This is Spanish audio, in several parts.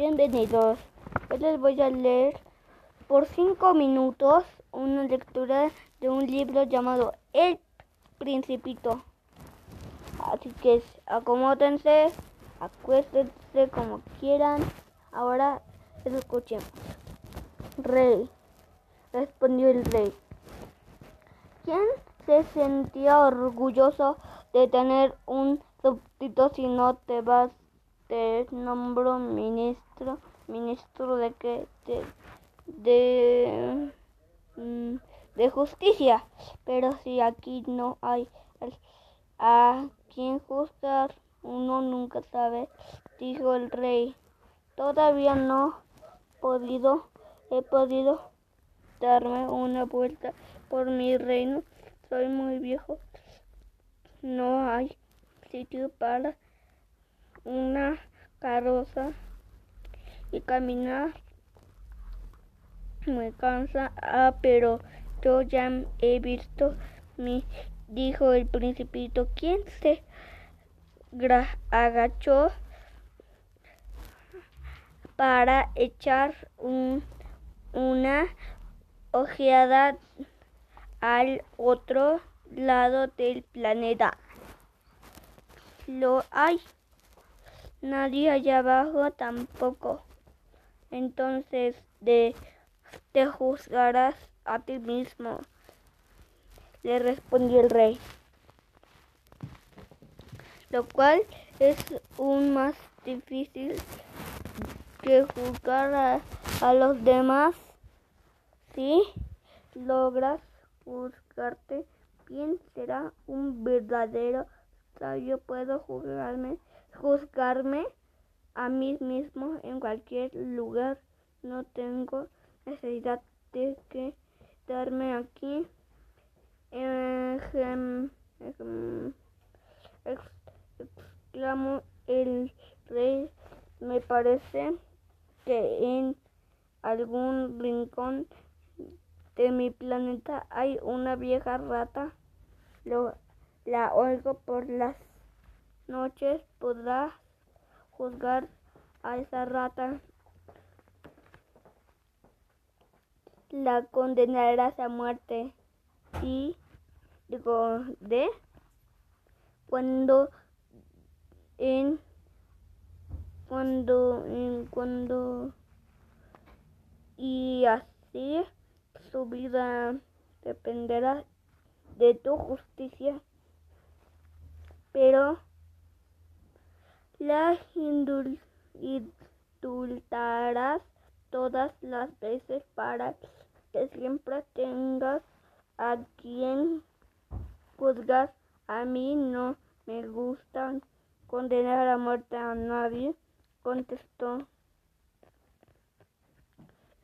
Bienvenidos. Hoy les voy a leer por cinco minutos una lectura de un libro llamado El Principito. Así que acomódense, acuéstense como quieran. Ahora escuchemos. Rey, respondió el rey. ¿Quién se sentía orgulloso de tener un súbdito si no te vas? Te nombro ministro, ministro de qué? De, de, mm, de justicia. Pero si aquí no hay a quien juzgar, uno nunca sabe, dijo el rey. Todavía no he podido, he podido darme una vuelta por mi reino. Soy muy viejo. No hay sitio para una carroza y caminar me cansa. Ah, pero yo ya he visto mi, dijo el principito. ¿Quién se agachó para echar un, una ojeada al otro lado del planeta. Lo hay. Nadie allá abajo tampoco. Entonces de, te juzgarás a ti mismo, le respondió el rey. Lo cual es un más difícil que juzgar a, los demás si logras juzgarte bien, será un verdadero sabio. Puedo juzgarme, juzgarme a mí mismo en cualquier lugar. No tengo necesidad de quedarme aquí. exclamó el rey. Me parece que en algún rincón de mi planeta hay una vieja rata. Lo, la oigo por las noches. Podrás juzgar a esa rata. La condenarás a muerte. Y digo, de cuando en cuando en cuando y así su vida dependerá de tu justicia, pero la indultarás todas las veces para que siempre tengas a quien juzgar. A mí no me gusta condenar a muerte a nadie, contestó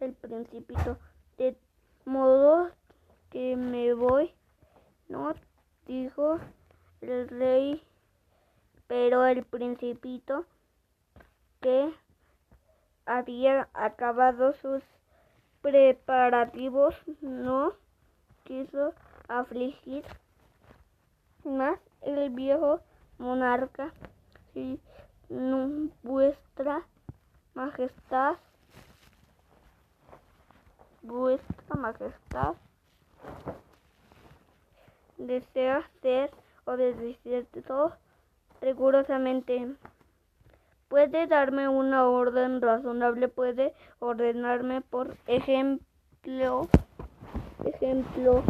el principito. De modo que me voy, ¿no? dijo el rey, pero el principito que había acabado sus preparativos no quiso afligir más el viejo monarca si vuestra majestad vuestra majestad desea ser obedecido rigurosamente. Puede darme una orden razonable, puede ordenarme, por ejemplo, ejemplo,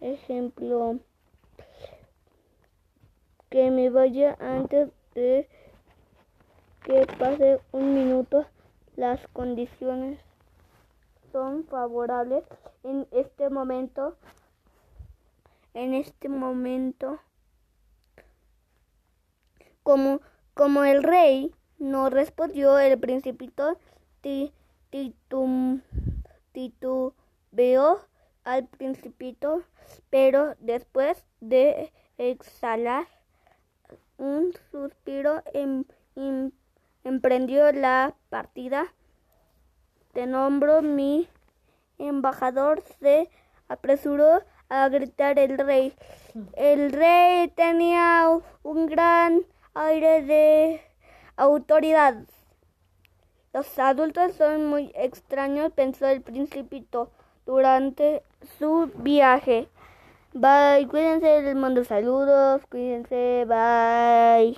ejemplo, que me vaya antes de que pase un minuto las condiciones son favorables en este momento. En este momento, como, como el rey no respondió, el principito titubeó al principito, pero después de exhalar un suspiro en, en emprendió la partida. Te nombro mi embajador, se apresuró a gritar el rey. El rey tenía un gran aire de autoridad. Los adultos son muy extraños, pensó el principito durante su viaje. Bye, cuídense del mundo, saludos, cuídense, bye.